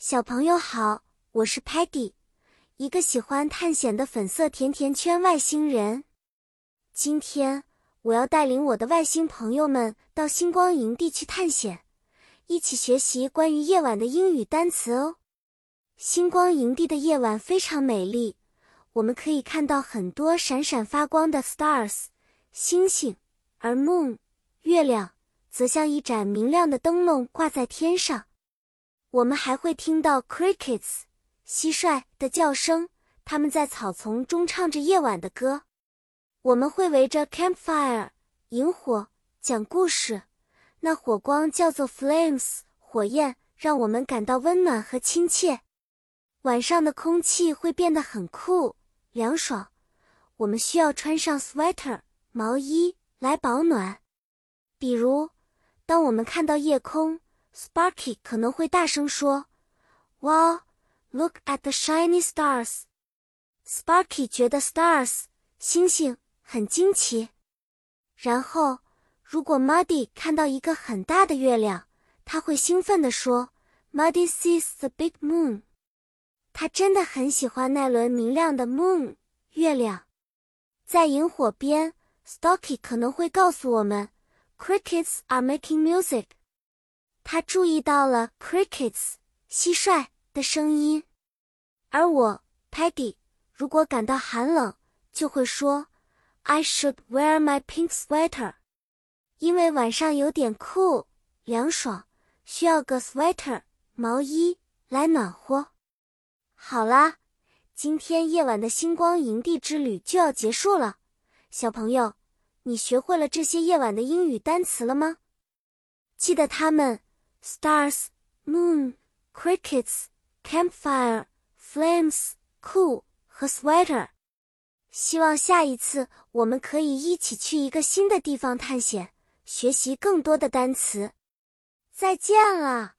小朋友好，我是 Patty，一个喜欢探险的粉色甜甜圈外星人。今天我要带领我的外星朋友们到星光营地去探险，一起学习关于夜晚的英语单词哦。星光营地的夜晚非常美丽，我们可以看到很多闪闪发光的 stars 星星，而 moon 月亮则像一盏明亮的灯笼挂在天上。我们还会听到 crickets 蟋蟀的叫声，它们在草丛中唱着夜晚的歌。我们会围着 campfire 萤火讲故事，那火光叫做 flames 火焰，让我们感到温暖和亲切。晚上的空气会变得很酷凉爽，我们需要穿上 sweater 毛衣来保暖。比如，当我们看到夜空。Sparky 可能会大声说：“Wow, look at the shiny stars!” Sparky 觉得 stars 星星很惊奇。然后，如果 Muddy 看到一个很大的月亮，他会兴奋地说：“Muddy sees the big moon.” 他真的很喜欢那轮明亮的 moon 月亮。在萤火边，Stocky 可能会告诉我们：“Crickets are making music.” 他注意到了 crickets 蟋蟀的声音，而我 Paddy 如果感到寒冷，就会说 I should wear my pink sweater，因为晚上有点酷凉爽，需要个 sweater 毛衣来暖和。好啦，今天夜晚的星光营地之旅就要结束了，小朋友，你学会了这些夜晚的英语单词了吗？记得它们。Stars, moon, crickets, campfire, flames, cool 和 sweater。希望下一次我们可以一起去一个新的地方探险，学习更多的单词。再见了。